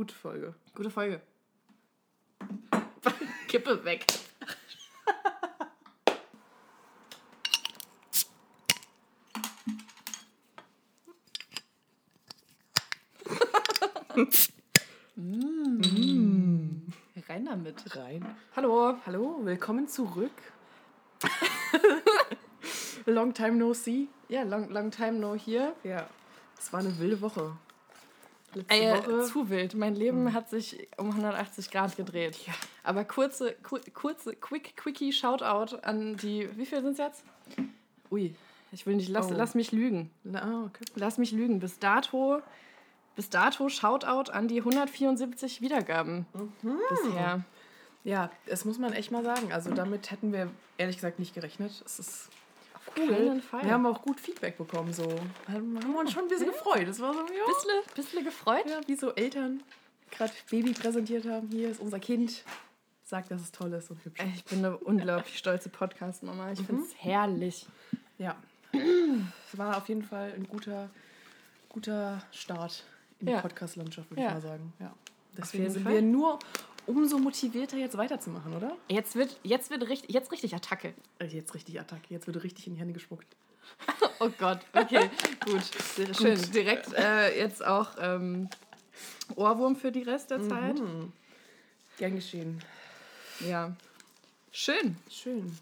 Gute Folge. Gute Folge. Kippe weg. mm. Rein damit. Rein. Hallo. Hallo, willkommen zurück. long time no see. Ja, long, long time no here. Ja, es war eine wilde Woche. Letzte Ey, Woche. zu wild. Mein Leben hat sich um 180 Grad gedreht. Ja. Aber kurze, ku kurze, quick, quickie Shoutout an die. Wie viel sind es jetzt? Ui, ich will nicht. Lass, Oh. lass mich lügen. Ah, okay. Lass mich lügen. Bis dato, bis dato Shoutout an die 174 Wiedergaben Mhm. bisher. Ja, das muss man echt mal sagen. Also damit hätten wir ehrlich gesagt nicht gerechnet. Es ist cool. Wir haben auch gut Feedback bekommen. So haben wir uns schon ein bisschen gefreut. Das war so, ja, bisschen, bisschen gefreut. ja wie so Eltern gerade Baby präsentiert haben. Hier ist unser Kind. Sagt, dass es toll ist und hübsch. Ich bin eine unglaublich stolze Podcast-Mama. Ich finde es herrlich. Ja. Es war auf jeden Fall ein guter, guter Start in die Ja. Podcast-Landschaft, würde Ja. ich mal sagen. Ja. Deswegen sind Fall. wir nur umso motivierter, jetzt weiterzumachen, oder? Jetzt wird, jetzt wird richtig, jetzt richtig Attacke. Äh, Jetzt richtig Attacke, jetzt wird richtig in die Hände gespuckt. Oh Gott, okay, gut. Schön. Direkt äh, jetzt auch ähm, Ohrwurm für die Rest der Zeit. Mhm. Gern geschehen. Ja. Schön. Schön.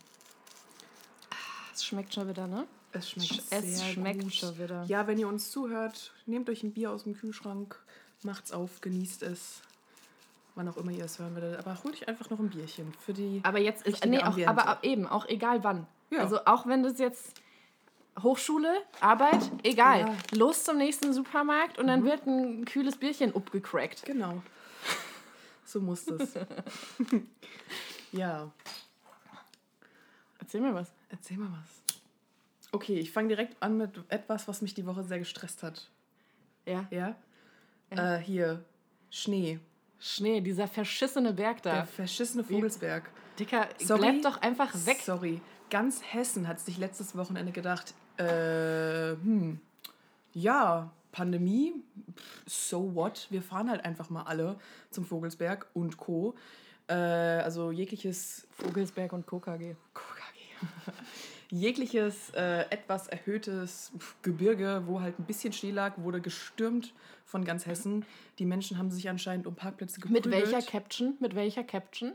Es schmeckt schon wieder, ne? Es schmeckt Es sehr schmeckt gut. schon wieder. Ja, wenn ihr uns zuhört, nehmt euch ein Bier aus dem Kühlschrank, macht's auf, genießt es. Wann auch immer ihr es hören werdet. Aber holt euch einfach noch ein Bierchen für die. Aber jetzt ist, nee, auch, Ambiente. aber eben, auch egal wann. Ja. Also auch wenn das jetzt Hochschule, Arbeit, egal. Ja. Mhm. Los zum nächsten Supermarkt und dann wird ein kühles Bierchen upgecrackt. Genau. So muss das. ja. Erzähl mir was. Erzähl mal was. Okay, ich fange direkt an mit etwas, was mich die Woche sehr gestresst hat. Ja. Ja? Äh, hier, Schnee. Schnee, dieser verschissene Berg da. Der verschissene Vogelsberg. Dicker, Sorry. bleib doch einfach weg. Sorry. Ganz Hessen hat sich letztes Wochenende gedacht, äh, hm, ja, Pandemie, so what? Wir fahren halt einfach mal alle zum Vogelsberg und Co. Äh, also jegliches Vogelsberg und KKG. KKG. jegliches äh, etwas erhöhtes Gebirge, wo halt ein bisschen Schnee lag, wurde gestürmt von ganz Hessen. Die Menschen haben sich anscheinend um Parkplätze geprügelt. Mit welcher Caption? Mit welcher Caption?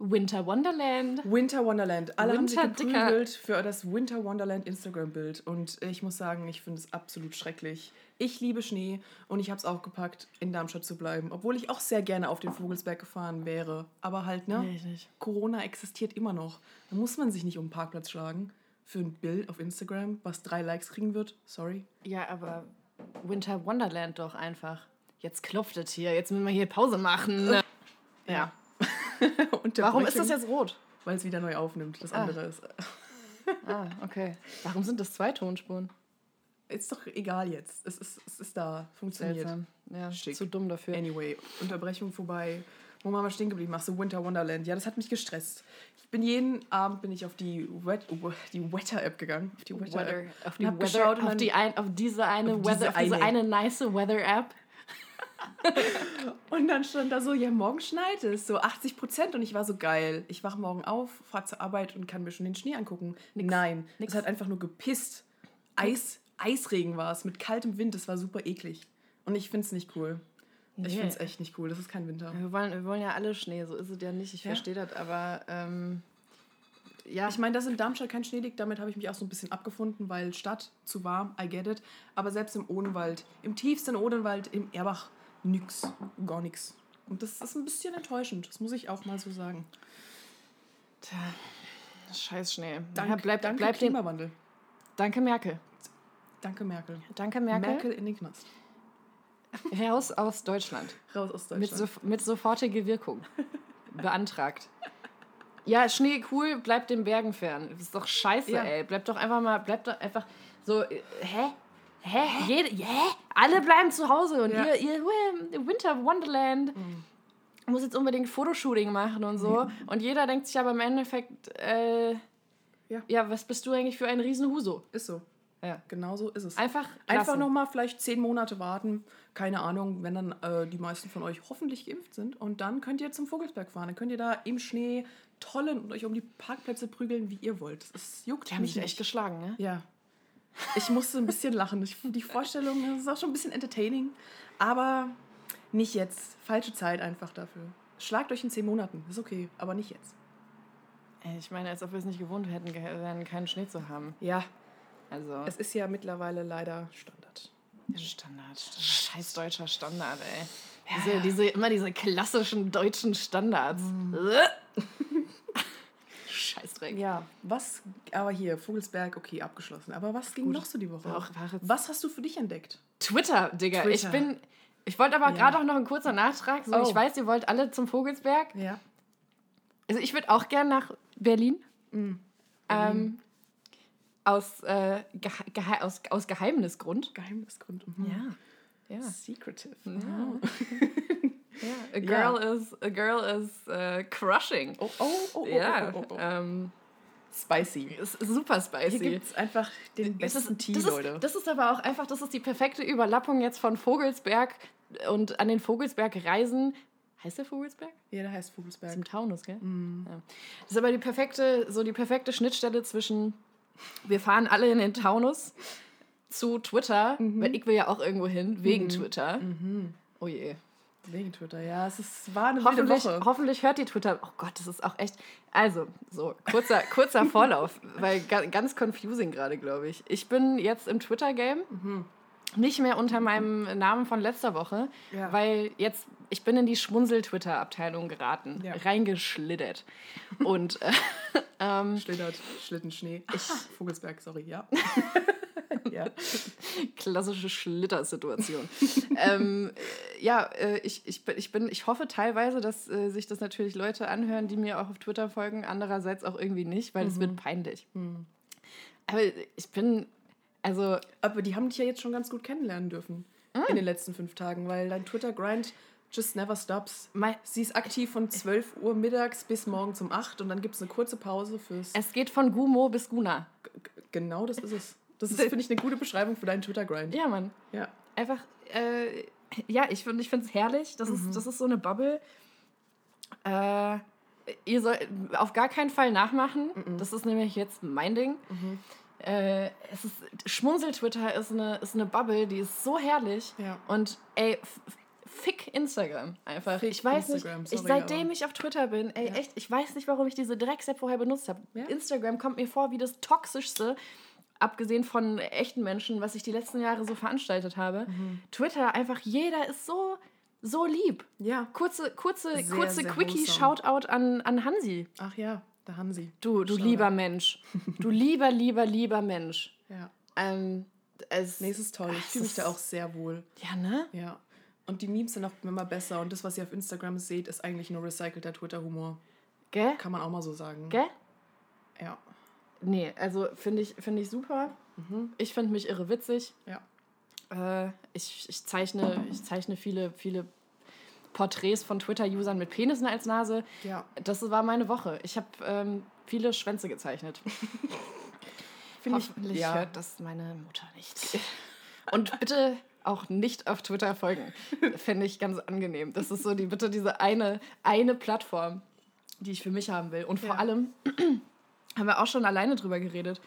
Winter Wonderland. Winter Wonderland. Alle haben sich Winter, geprügelt für das Winter Wonderland Instagram-Bild. Und ich muss sagen, ich finde es absolut schrecklich. Ich liebe Schnee und ich habe es auch gepackt, in Darmstadt zu bleiben. Obwohl ich auch sehr gerne auf den Vogelsberg gefahren wäre. Aber halt, ne? Nee, ich nicht. Corona existiert immer noch. Da muss man sich nicht um den Parkplatz schlagen. Für ein Bild auf Instagram, was drei Likes kriegen wird. Sorry. Ja, aber Winter Wonderland doch einfach. Jetzt klopft es hier, jetzt müssen wir hier Pause machen. Ja. Warum ist das jetzt rot? Weil es wieder neu aufnimmt. Das Ah. andere ist. Ah, okay. Warum sind das zwei Tonspuren? Ist doch egal jetzt. Es ist, es ist da. Funktioniert. Seltsam. Ja, Schick. zu dumm dafür. Anyway, Unterbrechung vorbei. Wo waren wir stehen geblieben? Ach so, Winter Wonderland. Ja, das hat mich gestresst. Ich bin jeden Abend bin ich auf die, Wet, die Wetter-App gegangen. Auf die Weather, Wetter-App. auf, die Weather, geschaut auf, die ein, auf diese eine Auf Weather, diese auf diese eine. eine nice Weather-App. Und dann stand da so, ja, morgen schneit es, so 80 Prozent. Und ich war so geil. Ich wache morgen auf, fahre zur Arbeit und kann mir schon den Schnee angucken. Nein, Nix. es hat einfach nur gepisst. Eis, Eisregen war es, mit kaltem Wind. Das war super eklig. Und ich finde es nicht cool. Ich Nee. finde es echt nicht cool. Das ist kein Winter. Wir wollen, wir wollen ja alle Schnee, so ist es ja nicht. Ich Ja. verstehe das, aber ähm, ja. Ich meine, dass in Darmstadt kein Schnee liegt, damit habe ich mich auch so ein bisschen abgefunden, weil Stadt zu warm, I get it. Aber selbst im Odenwald, im tiefsten Odenwald, im Erbach, nix, gar nichts. Und das ist ein bisschen enttäuschend, das muss ich auch mal so sagen. Tja, scheiß Schnee. Dank, ja, bleib, danke bleib Klimawandel. danke Merkel. Danke Merkel. Danke Merkel. Merkel in den Knast. Heraus aus Deutschland. Raus aus Mit, Deutschland. so, mit sofortiger Wirkung. Beantragt. Ja, Schnee cool, bleibt den Bergen fern. Das ist doch scheiße, Ja. ey. Bleibt doch einfach mal, bleibt doch einfach so, äh, hä? Hä? Jede, hä? Alle bleiben zu Hause und Ja. ihr, ihr äh, Winter Wonderland muss jetzt unbedingt Fotoshooting machen und so. Und jeder denkt sich aber im Endeffekt, äh, Ja. ja, was bist du eigentlich für ein Riesenhuso? ist so. Ja. Genau so ist es. Einfach Einfach nochmal vielleicht zehn Monate warten. Keine Ahnung, wenn dann äh, die meisten von euch hoffentlich geimpft sind. Und dann könnt ihr zum Vogelsberg fahren. Dann könnt ihr da im Schnee tollen und euch um die Parkplätze prügeln, wie ihr wollt. Es juckt Die haben mich echt geschlagen, ne? Ja. Ich musste ein bisschen lachen. Ich, die Vorstellung das ist auch schon ein bisschen entertaining. Aber nicht jetzt. Falsche Zeit einfach dafür. Schlagt euch in zehn Monaten. Ist okay. Aber nicht jetzt. Ich meine, als ob wir es nicht gewohnt hätten, wären, keinen Schnee zu haben. Ja, Also, es ist ja mittlerweile leider Standard. Standard. Scheiß deutscher Standard, ey. Diese, diese, immer diese klassischen deutschen Standards. Scheißdreck. Ja, was, aber hier, Vogelsberg, okay, abgeschlossen. Aber was ging Gut. noch so die Woche? Auch was hast du für dich entdeckt? Twitter, Digga. Ich Twitter. bin. Ich wollte aber Ja. gerade auch noch ein kurzer Nachtrag. So, Oh. Ich weiß, ihr wollt alle zum Vogelsberg. Ja. Also ich würde auch gern nach Berlin. Mhm. Ähm, aus, äh, aus, aus Geheimnisgrund. Geheimnisgrund. Mhm. Ja. Ja. Secretive. Mhm. ja. A girl is, a girl is äh, crushing. Oh, oh, oh, oh, ja. oh, oh, oh. Ähm, Spicy. ist super spicy. Hier gibt es einfach den besten ist, Tee, das, Leute. ist, das ist aber auch einfach, das ist die perfekte Überlappung jetzt von Vogelsberg und an den Vogelsberg reisen. Heißt der Vogelsberg? ja, der heißt Vogelsberg. Zum Taunus, gell? Mhm. Ja. Das ist aber die perfekte, so die perfekte Schnittstelle zwischen, wir fahren alle in den Taunus zu Twitter, weil ich will ja auch irgendwo hin, wegen Twitter. Mhm. Oh je. Wegen Twitter, ja. Es ist, war eine Hoffentlich, Woche. hoffentlich hört die Twitter. Oh Gott, das ist auch echt. Also, so, kurzer, kurzer Vorlauf, weil ga, ganz confusing gerade, glaube ich. Ich bin jetzt im Twitter-Game. Mhm. Nicht mehr unter meinem Namen von letzter Woche, Ja. weil jetzt, ich bin in die Schmunzel-Twitter-Abteilung geraten, Ja. reingeschlittert. Und äh, ähm, Schlittert, Schlittenschnee. Ich, Vogelsberg, sorry, ja. ja. klassische Schlittersituation. ähm, äh, ja, äh, ich, ich, bin, ich, bin, ich hoffe teilweise, dass äh, sich das natürlich Leute anhören, die mir auch auf Twitter folgen, andererseits auch irgendwie nicht, weil es wird peinlich. Aber ich bin, also Aber die haben dich ja jetzt schon ganz gut kennenlernen dürfen Ah. in den letzten fünf Tagen, weil dein Twitter-Grind just never stops. Sie ist aktiv von 12 Uhr mittags bis morgens um 8 und dann gibt es eine kurze Pause fürs. es geht von Gumo bis Guna. G- Genau das ist es. Das ist, finde ich, eine gute Beschreibung für deinen Twitter-Grind. Ja, Mann. Ja. Einfach, äh, ja, ich finde es ich herrlich. Das, ist, das ist so eine Bubble. Äh, ihr sollt auf gar keinen Fall nachmachen. Das ist nämlich jetzt mein Ding. Äh, es ist, Schmunzel-Twitter ist eine, ist eine Bubble, die ist so herrlich. Ja. Und ey, fick Instagram einfach. Fick ich weiß Instagram, nicht, ich, sorry, seitdem aber- ich auf Twitter bin, ey, echt, ich weiß nicht, warum ich diese Drecksapp vorher benutzt habe. Ja. Instagram kommt mir vor wie das toxischste, abgesehen von echten Menschen, was ich die letzten Jahre so veranstaltet habe. Mhm. Twitter, einfach jeder ist so, so lieb. Ja. Kurze, kurze, Sehr, kurze sehr Quickie-Shoutout an, an Hansi. Ach ja, da haben sie. Du, du Shoutout. lieber Mensch. Du lieber, lieber, lieber Mensch. Ja. Ähm, es, Nee, es ist toll. Ich fühle mich da auch sehr wohl. Ja, ne? Ja. Und die Memes sind auch immer besser. Und das, was ihr auf Instagram seht, ist eigentlich nur recycelter Twitter-Humor. Gell? Kann man auch mal so sagen. Gell? Ja. Nee, also finde ich, find ich super. Ich finde mich irre witzig. Ja. Äh, ich, ich, zeichne, ich zeichne viele, viele Porträts von Twitter-Usern mit Penissen als Nase. Ja. Das war meine Woche. Ich habe ähm, viele Schwänze gezeichnet. Finde ich. Hoffentlich Ja. hört das meine Mutter nicht. Und bitte auch nicht auf Twitter folgen. Fände ich ganz angenehm. Das ist so die, bitte diese eine, eine Plattform, die ich für mich haben will. Und vor Ja. allem haben wir auch schon alleine drüber geredet.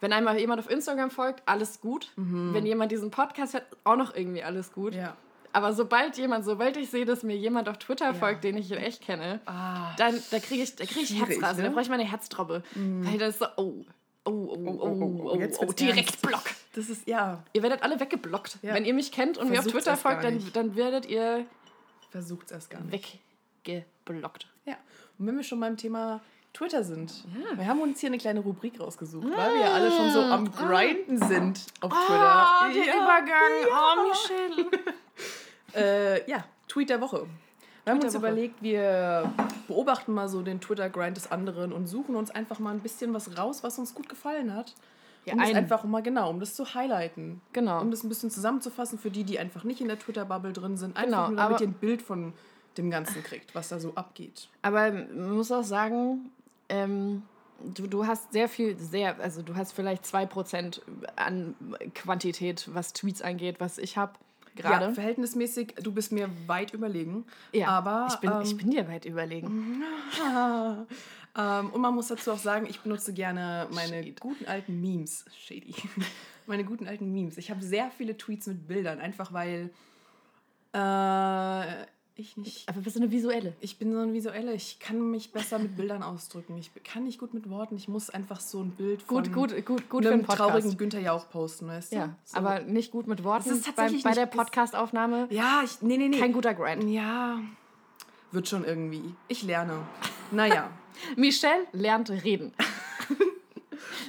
Wenn einmal jemand auf Instagram folgt, alles gut. Wenn jemand diesen Podcast hört, auch noch irgendwie alles gut. Mhm. Ja. Aber sobald jemand, sobald ich sehe, dass mir jemand auf Twitter folgt, den ich in echt kenne, Ah. dann da kriege ich, da krieg ich Herzrasen. ne? Da brauche ich meine Herzdroppe. Weil das ist so, oh, oh, oh, oh, oh, oh, jetzt oh, wird's direkt ernst. Block. Das ist, ja, Ihr werdet alle weggeblockt. Ja. Wenn ihr mich kennt und mir auf Twitter folgt, dann, dann werdet ihr versucht's erst gar nicht. weggeblockt. Ja. Und wenn wir schon beim Thema Twitter sind, wir haben uns hier eine kleine Rubrik rausgesucht, weil wir ja alle schon so am Grinden sind auf Twitter. Ah, der ja. Übergang. Oh, Michelle. Äh, ja, Tweet der Woche. Wir haben uns überlegt, wir beobachten mal so den Twitter-Grind des anderen und suchen uns einfach mal ein bisschen was raus, was uns gut gefallen hat. Ja, um das einfach mal genau, um das zu highlighten. Genau. Um das ein bisschen zusammenzufassen für die, die einfach nicht in der Twitter-Bubble drin sind. Einfach Genau, nur, damit aber- ihr ein Bild von dem Ganzen kriegt, was da so abgeht. Aber man muss auch sagen, ähm, du, du hast sehr viel, sehr, also du hast vielleicht 2% an Quantität, was Tweets angeht, was ich habe gerade. Ja, verhältnismäßig, du bist mir weit überlegen. Ja, aber ich bin, ähm, ich bin dir weit überlegen. ähm, und man muss dazu auch sagen, ich benutze gerne meine Shade. guten alten Memes. Shady. meine guten alten Memes. Ich habe sehr viele Tweets mit Bildern, einfach weil äh, ich nicht. Aber bist du eine visuelle? Ich bin so ein Visuelle, ich kann mich besser mit Bildern ausdrücken. Ich kann nicht gut mit Worten, ich muss einfach so ein Bild von Gut, gut, gut, gut einem traurigen Günther Jauch posten, weißt du? Ja, so. aber nicht gut mit Worten. Das ist bei, tatsächlich bei nicht der Podcastaufnahme Ja, ich, nee, nee, nee. kein guter Grind. Ja, wird schon irgendwie. Ich lerne. Naja. Michelle lernt reden.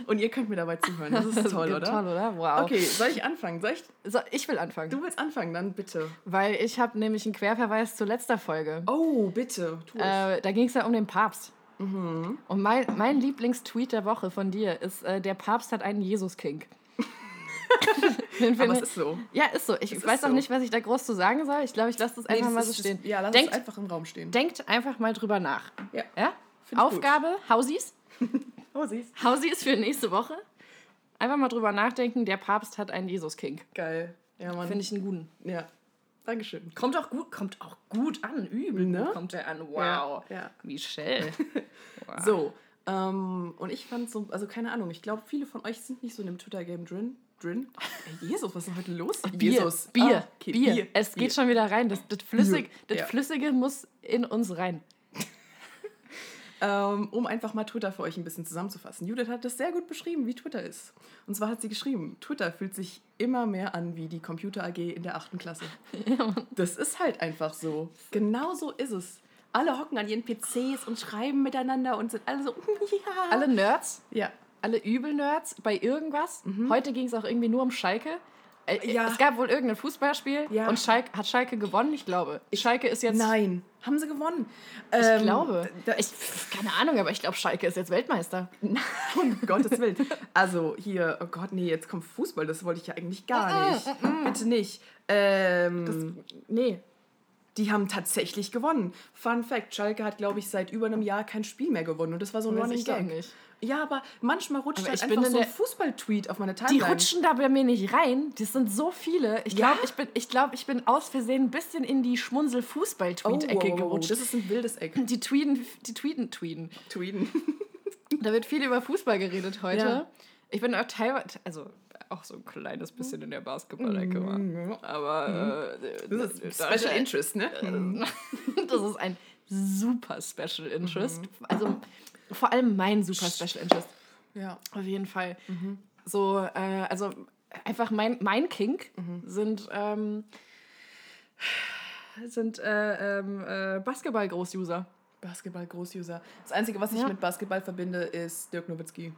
Und ihr könnt mir dabei zuhören. Das ist toll, oder? Toll, oder? Wow. Okay, soll ich anfangen? Soll ich? So, ich will anfangen. Du willst anfangen, dann bitte. Weil ich habe nämlich einen Querverweis zur letzter Folge. Oh, bitte. Tu es. Äh, da ging es ja um den Papst. Mhm. Und mein, mein Lieblingstweet der Woche von dir ist, äh, der Papst hat einen Jesus-Kink. Aber es ist so. ja, ist so. Ich ist weiß auch so. nicht, was ich da groß zu sagen soll. Ich glaube, ich lasse das einfach das mal so stehen. Das, ja, lass denkt, es einfach im Raum stehen. denkt einfach mal drüber nach. Ja. Ja? Ich gut. Aufgabe, Hausies. Oh, siehst Hausies für nächste Woche. Einfach mal drüber nachdenken, der Papst hat einen Jesus-Kink. Geil. Ja, Mann. Finde ich einen guten. Ja. Dankeschön. Kommt auch gut, kommt auch gut an. Übel Ne? gut kommt er an. Wow. Ja, ja. Michelle. So. Ähm, und ich fand so, also keine Ahnung, ich glaube, viele von euch sind nicht so in dem Twitter-Game drin. Drin? Ey, Jesus, was ist denn heute los? Bier, Jesus. Bier, Ah, okay, Bier. Es Bier. geht schon wieder rein. Das, das, Flüssig, das Ja. Flüssige muss in uns rein. Ähm, um einfach mal Twitter für euch ein bisschen zusammenzufassen. Judith hat das sehr gut beschrieben, wie Twitter ist. Und zwar hat sie geschrieben, Twitter fühlt sich immer mehr an wie die Computer AG in der achten Klasse. das ist halt einfach so. Genau so ist es. Alle hocken an ihren PCs und schreiben miteinander und sind alle so, ja. Alle Nerds, Ja. alle Übel-Nerds bei irgendwas. Heute ging es auch irgendwie nur um Schalke. Äh, Mhm. Ja. Es gab wohl irgendein Fußballspiel Ja. und Schalke, hat Schalke gewonnen, ich glaube. Schalke ist jetzt. Nein. Haben sie gewonnen? Ich Ähm, glaube. da- Ich, keine Ahnung, aber ich glaube, Schalke ist jetzt Weltmeister. Um Gottes Willen. Also hier, oh Gott, nee, jetzt kommt Fußball, das wollte ich ja eigentlich gar nicht. Bitte nicht. Ähm, Nee. Die haben tatsächlich gewonnen. Fun Fact, Schalke hat, glaube ich, seit über einem Jahr kein Spiel mehr gewonnen. Und das war so ein Weiß Running Gag. nicht. Ja, aber manchmal rutscht Aber halt einfach in so ein Fußball-Tweet auf meine Die Timeline. rutschen da bei mir nicht rein. Das sind so viele. Ich Ja? glaube, ich, bin, ich, glaub, ich bin aus Versehen ein bisschen in die oh, Schmunzel-Fußball-Tweet-Ecke wow, wow, wow, gerutscht. Das ist ein wildes Eck. Die tweeten, die tweeten, tweeten. Tweeten. Da wird viel über Fußball geredet heute. Ja. Ich bin auch teilweise, also auch so ein kleines bisschen in der Basketball-Ecke. Mhm. Aber äh, Das ist da- Special da- Interest, ne? das ist ein super Special Interest. Mhm. Also vor allem mein super Special Interest. Ja. Auf jeden Fall. Mhm. So, äh, also einfach mein, mein Kink Mhm. sind, ähm, sind äh, ähm, äh, Basketball-Großuser. Basketball-Großuser. Das Einzige, was ich Ja. mit Basketball verbinde, ist Dirk Nowitzki.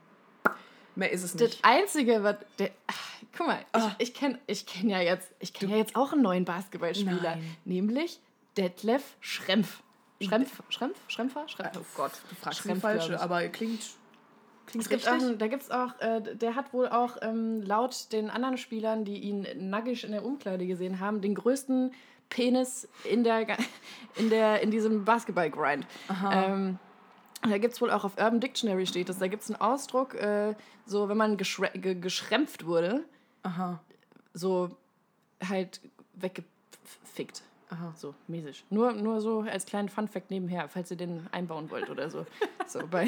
Mehr ist es Das nicht. Einzige, was. Der, ach, guck mal, Ah. ich, ich kenne ich kenn ja, jetzt- ich kenn ja jetzt auch einen neuen Basketballspieler, Nein. nämlich Detlef Schrempf. Schrempf? Schrempf? Schrempfer? Schrempf? Oh Gott, du fragst Schrempf, falsche, aber klingt, klingt Es gibt richtig. auch, da gibt es auch, äh, der hat wohl auch ähm, laut den anderen Spielern, die ihn nackig in der Umkleide gesehen haben, den größten Penis in, der, in, der, in diesem Basketball-Grind. Ähm, da gibt es wohl auch auf Urban Dictionary steht das, da gibt es einen Ausdruck, äh, so wenn man geschre ge geschrempft wurde, Aha. so halt weggefickt. Aha. So mäßig. Nur, nur so als kleinen Funfact nebenher, falls ihr den einbauen wollt oder so. So bei,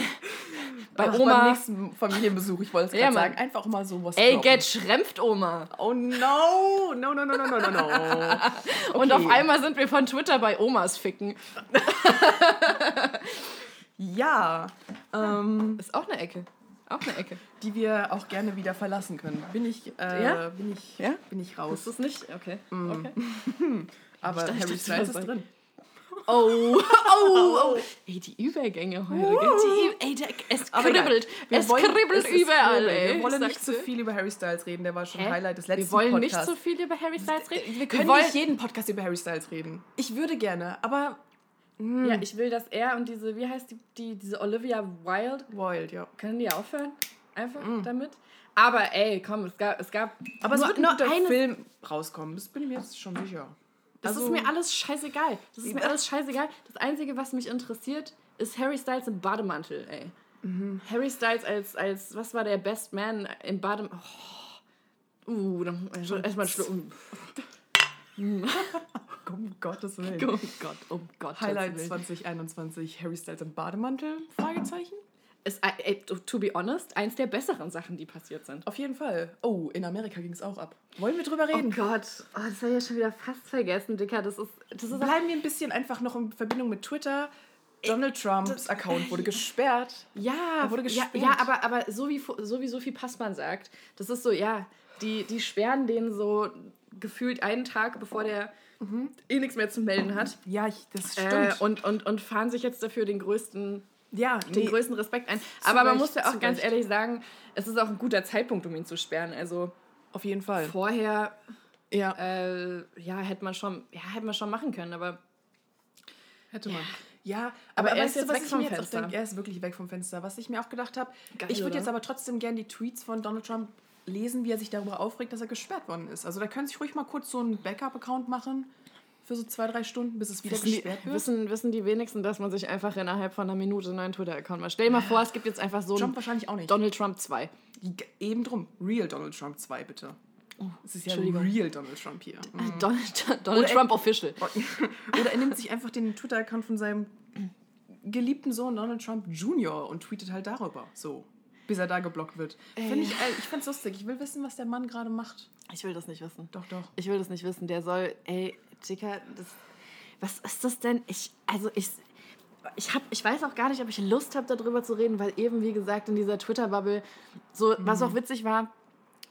bei Ach, Oma. Beim nächsten Familienbesuch, ich wollte es Ja, gerade Mann. sagen, einfach mal sowas Ey, droppen. get schrempft, Oma. Oh no, no, no, no, no, no, no, no. Und Okay. auf einmal sind wir von Twitter bei Omas ficken. Ja, ähm, Ist auch eine Ecke. Auch eine Ecke. die wir auch gerne wieder verlassen können. Bin ich, äh, Ja? bin ich, Ja? bin ich raus. Ist das nicht? Okay. okay. Aber dachte, Harry Styles ist so- drin. Oh, oh, oh. Ey, die Übergänge heute? Die, ey, der, es kribbelt. Wir Es wollen- kribbelt es überall, kribbelt. ey. Wir wollen Ich nicht zu dir. viel über Harry Styles reden, der war schon Hä? Highlight des letzten Wir wollen Podcasts. nicht so viel über Harry Styles reden. wir können wollen, nicht jeden Podcast über Harry Styles reden. Ich würde gerne, aber Ja, ich will, dass er und diese, wie heißt die, die diese Olivia Wilde, Wild, ja. können die aufhören? Einfach damit? Aber ey, komm, es gab, es gab Aber es wird ein nur guter eine Film rauskommen, das bin ich mir jetzt schon sicher. Das Also- ist mir alles scheißegal. Das ist mir alles scheißegal. Das Einzige, was mich interessiert, ist Harry Styles im Bademantel, ey. Harry Styles als, als, was war der Best Man im Badem... Oh. Uh, dann erstmal einen Schluck. Um Gottes Willen. Oh Gott, um Gott. Highlight 2021, Harry Styles im Bademantel? Fragezeichen? Ist, äh, to be honest, eins der besseren Sachen, die passiert sind. Auf jeden Fall. Oh, in Amerika ging es auch ab. Wollen wir drüber reden? Oh Gott, oh, das habe ich ja schon wieder fast vergessen, Dicker. Das ist, das ist Bleiben wir ein bisschen einfach noch in Verbindung mit Twitter. Donald Trumps Account wurde gesperrt. Ja, Er wurde ja, gesperrt. ja, aber, aber so, wie, so wie Sophie Passmann sagt, das ist so, ja, die, die sperren den so gefühlt einen Tag, bevor der eh nichts mehr zu melden hat. Ja, ich, das Äh, stimmt. und, und, und fahren sich jetzt dafür den größten, ja, den nee, größten Respekt ein. Aber man Recht, muss ja auch ganz Recht. ehrlich sagen, es ist auch ein guter Zeitpunkt, um ihn zu sperren. Also auf jeden Fall. vorher, Ja, äh, ja, hätte man schon, ja, hätte man schon machen können, aber hätte man. Ja, Aber aber, er ist du, jetzt was weg ich vom mir jetzt auch Fenster. denke? Er ist wirklich weg vom Fenster. Was ich mir auch gedacht habe, ich würde jetzt aber trotzdem gerne die Tweets von Donald Trump lesen, wie er sich darüber aufregt, dass er gesperrt worden ist. Also da können sich ruhig mal kurz so einen Backup-Account machen für so zwei, drei Stunden, bis es wieder Wissen die, gesperrt wird. wissen, wissen die wenigsten, dass man sich einfach innerhalb von einer Minute einen neuen Twitter-Account macht. Stell dir mal vor, es gibt jetzt einfach so Trump wahrscheinlich auch nicht. Donald Trump 2. Eben drum. Real Donald Trump 2, bitte. Es ist ja Oh. Real Donald Trump hier. Mhm. Donald, Donald Oder- Trump Official. Oder er nimmt sich einfach den Twitter-Account von seinem geliebten Sohn Donald Trump Jr. und tweetet halt darüber. So. Bis er da geblockt wird. Find ich äh, ich find's lustig. Ich will wissen, was der Mann gerade macht. Ich will das nicht wissen. Doch, doch. Ich will das nicht wissen. Der soll, ey, Chica, das, was ist das denn? Ich, also ich, ich, hab, ich weiß auch gar nicht, ob ich Lust habe, darüber zu reden, weil eben, wie gesagt, in dieser Twitter-Bubble, so, was auch witzig war,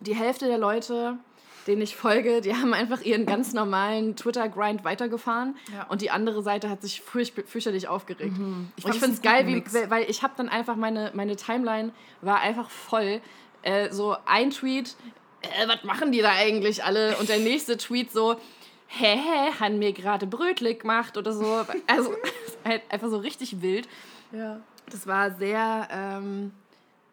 die Hälfte der Leute, denen ich folge, die haben einfach ihren ganz normalen Twitter-Grind weitergefahren Ja. und die andere Seite hat sich fürchterlich aufgeregt. Ich und ich fand's finde es geil, wie, weil ich habe dann einfach, meine, meine Timeline war einfach voll. Äh, so ein Tweet, äh, was machen die da eigentlich alle? Und der nächste Tweet so, hä, hä, han mir gerade Brötlich gemacht oder so. Also halt einfach so richtig wild. Ja. Das war sehr, ähm,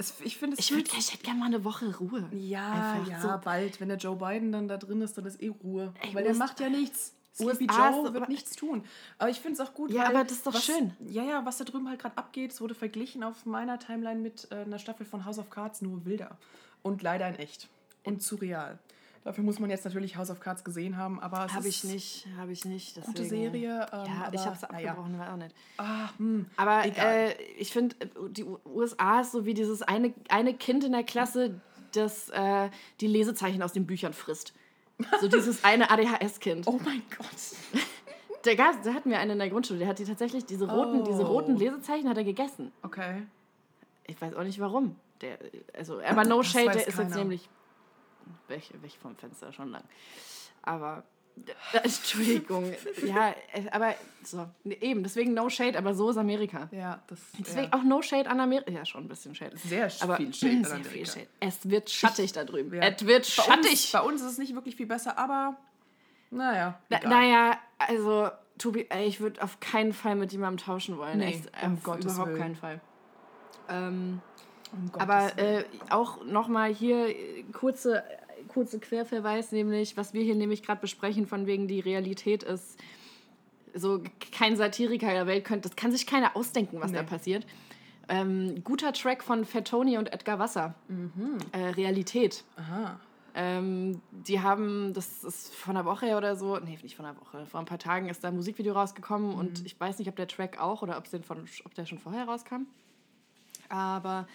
Es, ich finde, ich, würd, ich hätte gerne mal eine Woche Ruhe. Ja, Einfach ja, so. bald. Wenn der Joe Biden dann da drin ist, dann ist eh Ruhe. Ey, weil der macht ja nichts. Sleepy USA ist Joe wird nichts tun. Aber ich finde es auch gut, Ja, aber das ist doch was, schön. Ja, ja, was da drüben halt gerade abgeht, es wurde verglichen auf meiner Timeline mit äh, einer Staffel von House of Cards, nur wilder. Und leider in echt. Und surreal. Dafür muss man jetzt natürlich House of Cards gesehen haben, aber es Habe ist ich nicht, habe ich nicht. gute deswegen- Serie. Ähm, Ja, aber, ich habe es abgebrochen, war auch nicht. Ah, hm. Aber äh, ich finde, die U- USA ist so wie dieses eine, eine Kind in der Klasse, das äh, die Lesezeichen aus den Büchern frisst. So dieses eine ADHS-Kind. Oh mein Gott. Der, gab- der hatten wir einen in der Grundschule, der hat die tatsächlich, diese roten, Oh. diese roten Lesezeichen hat er gegessen. Okay. Ich weiß auch nicht warum. Der, also, aber No Das Shade, der ist jetzt keiner. nämlich weg, weg vom Fenster schon lang. Aber, äh, Entschuldigung, ja, äh, aber so, nee, eben, deswegen No Shade, aber so ist Amerika. Ja, das Deswegen ja. auch No Shade an Amerika. Ja, schon ein bisschen Shade. sehr Aber viel Shade an Amerika. viel Shade. Es wird schattig da drüben. Ja. Es wird Bei uns, schattig. bei uns ist es nicht wirklich viel besser, aber naja. Na, naja, also, Tobi, ey, ich würde auf keinen Fall mit jemandem tauschen wollen. Nee, Echt, um auf Gottes überhaupt Willen. keinen Fall. Ähm, Um aber äh, auch nochmal hier äh, kurze, kurze Querverweis, nämlich, was wir hier nämlich gerade besprechen, von wegen die Realität ist, so kein Satiriker der Welt könnte, das kann sich keiner ausdenken, was da Nee. passiert. Ähm, guter Track von Fat Tony und Edgar Wasser. Mhm. Äh, Realität. Aha. Ähm, die haben, das ist von einer Woche oder so, nee, nicht von einer Woche, vor ein paar Tagen ist da ein Musikvideo rausgekommen und ich weiß nicht, ob der Track auch oder ob's den von, ob der schon vorher rauskam. Aber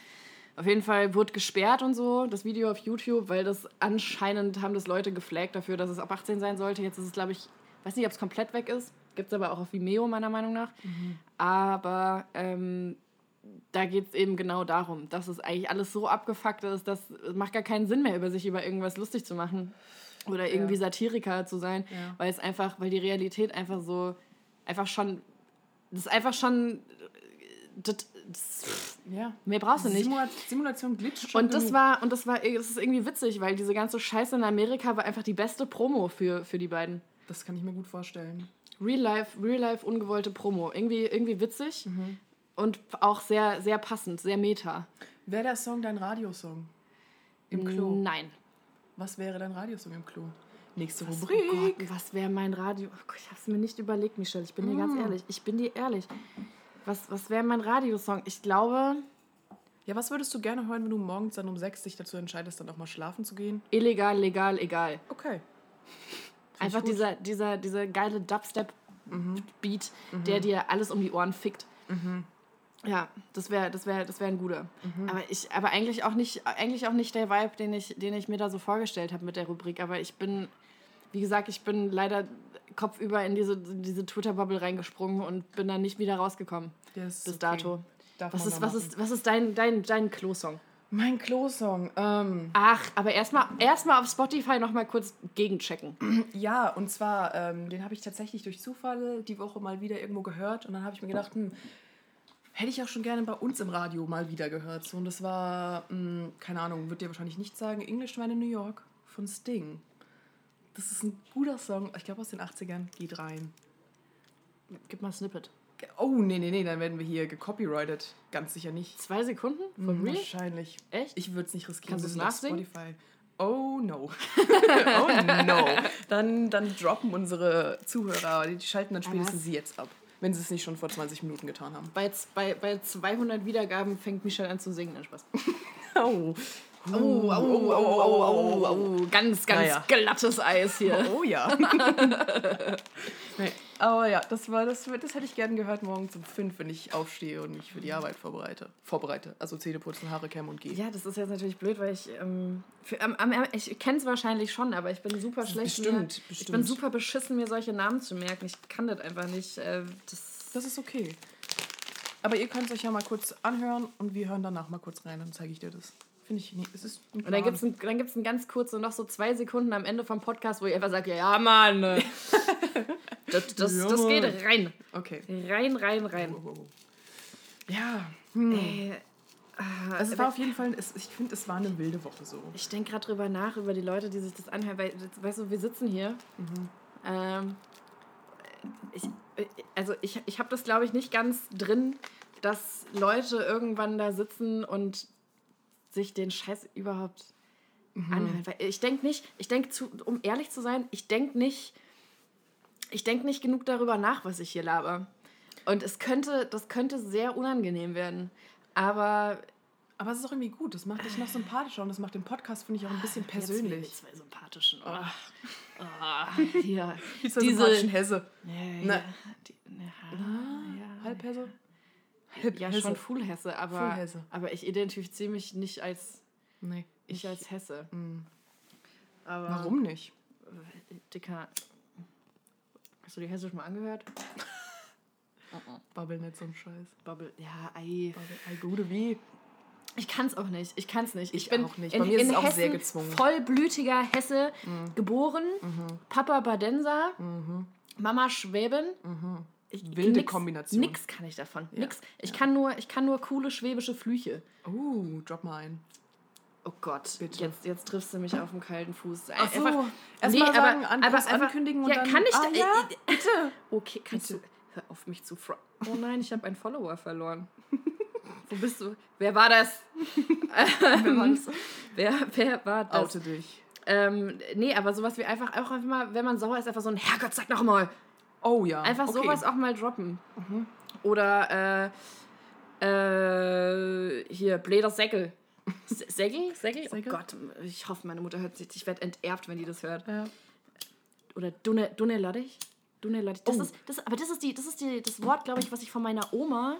auf jeden Fall wurde gesperrt und so, das Video auf YouTube, weil das anscheinend haben das Leute geflaggt dafür, dass es ab 18 sein sollte. Jetzt ist es, glaube ich, weiß nicht, ob es komplett weg ist. Gibt es aber auch auf Vimeo, meiner Meinung nach. Aber ähm, da geht es eben genau darum, dass es eigentlich alles so abgefuckt ist, dass es macht gar keinen Sinn mehr, über sich über irgendwas lustig zu machen oder irgendwie Satiriker zu sein, Ja. weil es einfach, weil die Realität einfach so, einfach schon, das ist einfach schon, das, das, Ja. mehr brauchst du nicht. Simula Simulation glitscht schon Und das genug. war, und das war, das ist irgendwie witzig, weil diese ganze Scheiße in Amerika war einfach die beste Promo für, für die beiden. Das kann ich mir gut vorstellen. Real Life, Real Life ungewollte Promo. Irgendwie, irgendwie witzig und auch sehr, sehr passend, sehr meta. Wäre der Song dein Radiosong? Im Klo. Nein. Was wäre dein Radiosong im Klo? Nächste Oh Rubrik. Gott, was wäre mein Radio? Oh Gott, ich habe es mir nicht überlegt, Michelle. Ich bin dir ganz ehrlich. Ich bin dir ehrlich. Was, was wäre mein Radiosong? Ich glaube, Ja, was würdest du gerne hören, wenn du morgens dann um sechs dich dazu entscheidest, dann auch mal schlafen zu gehen? Illegal, legal, egal. Okay. Einfach dieser, dieser, dieser geile Dubstep-Beat, der dir alles um die Ohren fickt. Ja, das wäre das wär, das wär ein guter. Aber, ich, aber eigentlich, auch nicht, eigentlich auch nicht der Vibe, den ich, den ich mir da so vorgestellt habe mit der Rubrik. Aber ich bin, wie gesagt, ich bin leider kopfüber in diese, diese Twitter-Bubble reingesprungen und bin dann nicht wieder rausgekommen. Ist bis okay. dato. Darf Was ist, was, machen. ist, was ist dein, dein, dein Klo-Song? Mein Klo-Song. Ähm, Ach, aber erstmal erst mal auf Spotify nochmal kurz gegenchecken. ja, und zwar, ähm, den habe ich tatsächlich durch Zufall die Woche mal wieder irgendwo gehört. Und dann habe ich mir gedacht, hm, hätte ich auch schon gerne bei uns im Radio mal wieder gehört. So, und das war, hm, keine Ahnung, wird dir wahrscheinlich nicht sagen, Englishman in New York von Sting. Das ist ein guter Song. Ich glaube aus den 80ern. Geht rein. Gib mal ein Snippet. Oh, nee, nee, nee, dann werden wir hier gecopyrighted. Ganz sicher nicht. Zwei Sekunden? Von real? Wahrscheinlich. Echt? Ich würde es nicht riskieren. Kannst sind auf nachsingen? Spotify. Oh no. oh no. Dann, dann droppen unsere Zuhörer, die schalten dann spätestens sie jetzt ab. Wenn sie es nicht schon vor 20 Minuten getan haben. Bei, bei, bei 200 Wiedergaben fängt Michelle an zu singen. Nein, Spaß. Oh. Oh, oh, oh, oh, oh, oh, oh. Ganz, ganz Naja. glattes Eis hier. Oh ja. nee. Aber ja, das war das, das hätte ich gern gehört morgens um 5, wenn ich aufstehe und mich für die Arbeit vorbereite. Vorbereite. Also Zähne putzen, Haare kämmen und gehe. Ja, das ist jetzt natürlich blöd, weil ich. Ähm, für, am, am, ich kenne es wahrscheinlich schon, aber ich bin super schlecht. bestimmt, mir, Ich bin bestimmt. super beschissen, mir solche Namen zu merken. Ich kann das einfach nicht. Äh, das, Das ist okay. Aber ihr könnt es euch ja mal kurz anhören und wir hören danach mal kurz rein, dann zeige ich dir das. Finde ich, nee, es ist ein und dann Plan. gibt es ein, dann gibt's ein ganz kurze, noch so zwei Sekunden am Ende vom Podcast, wo ihr einfach sagt: Ja, Mann. äh, das das, Ja, das geht rein. Okay. Rein, rein, rein. Oh, oh, oh. Ja, Ey, also es war auf jeden Fall, es, ich finde, es war eine wilde Woche so. Ich denke gerade drüber nach, über die Leute, die sich das anhören. Weil, weißt du, wir sitzen hier. Ähm, ich, also ich, ich habe das, glaube ich, nicht ganz drin, dass Leute irgendwann da sitzen und sich den Scheiß überhaupt anhören. Weil ich denke nicht, ich denke, um ehrlich zu sein, ich denke nicht, ich denke nicht genug darüber nach, was ich hier laber. Und es könnte, das könnte sehr unangenehm werden. Aber Aber es ist auch irgendwie gut, das macht dich noch sympathischer und das macht den Podcast, finde ich, auch ein bisschen Jetzt die persönlich. zwei sympathischen. Oh. Oh, zwei Diese- sympathischen Hesse. Ja, ja, die, ja, ja. Halbhesse? Ja, schon Full Hesse, aber, Full Hesse. aber ich identifiziere mich nicht als Nee. ich als Hesse. Mm. Warum nicht? Dicker. Hast du die Hesse schon mal angehört? Babbel nicht so ein Scheiß. Bubble. Ja, ei. Babbel, ei, gute wie. Ich kann es auch nicht. Ich kann es nicht. Ich bin auch nicht. In, Bei mir ist in es auch Hessen sehr gezwungen. Vollblütiger Hesse geboren. Mhm. Papa Badenser. Mama Schwäbin. Ich, Wilde nix, Kombination. Nix kann ich davon. Nix. Ich, kann nur, ich kann nur coole schwäbische Flüche. Oh, drop mal ein. Oh Gott, Bitte. Jetzt, jetzt triffst du mich auf dem kalten Fuß. Ach so, Einfach- erst Nee, mal aber- sagen, an, aber einfach- ankündigen und ja, dann... kann ich ah, da- ja, äh, bitte. Okay, kannst du. Hör auf mich zu Oh nein, ich habe einen Follower verloren. Wo bist du? Wer war das? wer, wer war das? Oute dich. Ähm, nee, aber sowas wie einfach, auch einfach mal, wenn man sauer ist, einfach so ein Herrgott, sag noch mal. Oh ja. Einfach okay. Mhm. sowas auch mal droppen. Oder äh, äh, hier, Bläder Säckel. Säckel? Säckel? Säckel? Oh Gott, ich hoffe, meine Mutter hört sich, ich werde enterbt, wenn die das hört. Ja. Oder Dunne, Dunne Laddich? Dunne Laddich. Das Oh. ist, das, aber das ist, die, das ist die, das Wort, glaube ich, was ich von meiner Oma,